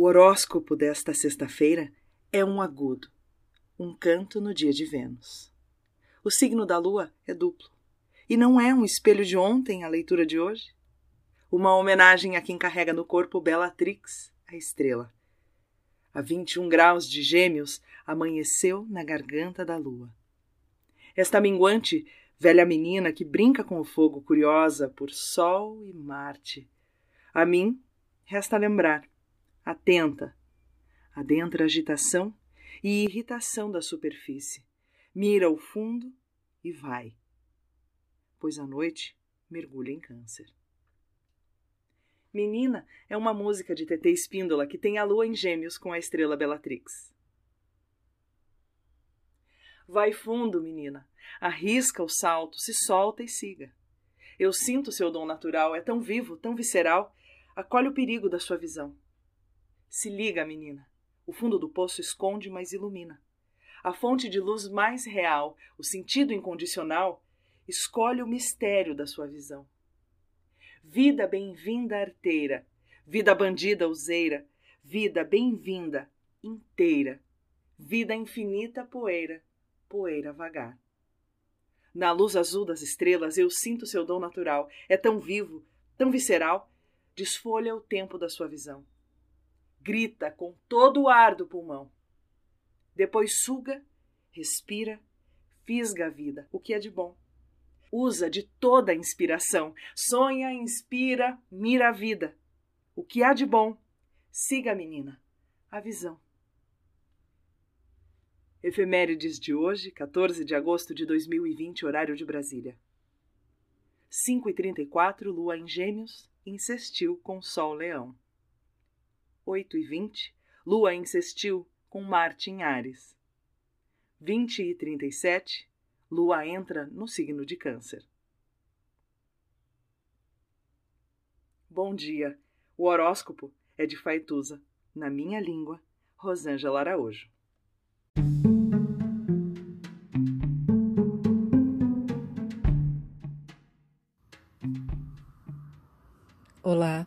O horóscopo desta sexta-feira é um agudo, um canto no dia de Vênus. O signo da lua é duplo. E não é um espelho de ontem a leitura de hoje? Uma homenagem a quem carrega no corpo Bellatrix, a estrela. A 21 graus de Gêmeos, amanheceu na garganta da lua. Esta minguante, velha menina que brinca com o fogo, curiosa por Sol e Marte. A mim, resta lembrar, atenta, adentra a agitação e irritação da superfície, mira o fundo e vai. Pois a noite mergulha em câncer. Menina é uma música de TT Espíndola que tem a lua em gêmeos com a estrela Bellatrix. Vai fundo, menina. Arrisca o salto, se solta e siga. Eu sinto seu dom natural, é tão vivo, tão visceral. Acolhe o perigo da sua visão. Se liga, menina. O fundo do poço esconde, mas ilumina. A fonte de luz mais real, o sentido incondicional, escolhe o mistério da sua visão. Vida bem-vinda arteira, vida bandida useira, vida bem-vinda inteira, vida infinita poeira, poeira vagar. Na luz azul das estrelas eu sinto seu dom natural, é tão vivo, tão visceral, desfolha o tempo da sua visão. Grita com todo o ar do pulmão. Depois suga, respira, fisga a vida, o que é de bom usa de toda a inspiração. Sonha, inspira, mira a vida. O que há de bom? Siga a menina, a visão. Efemérides de hoje, 14 de agosto de 2020, horário de Brasília. 5h34, Lua em Gêmeos, insistiu com Sol Leão. 8h20, Lua insistiu com Marte em Ares. 20 e 37, Lua entra no signo de Câncer. Bom dia. O horóscopo é de Faituza, na minha língua, Rosângela Araújo. Olá,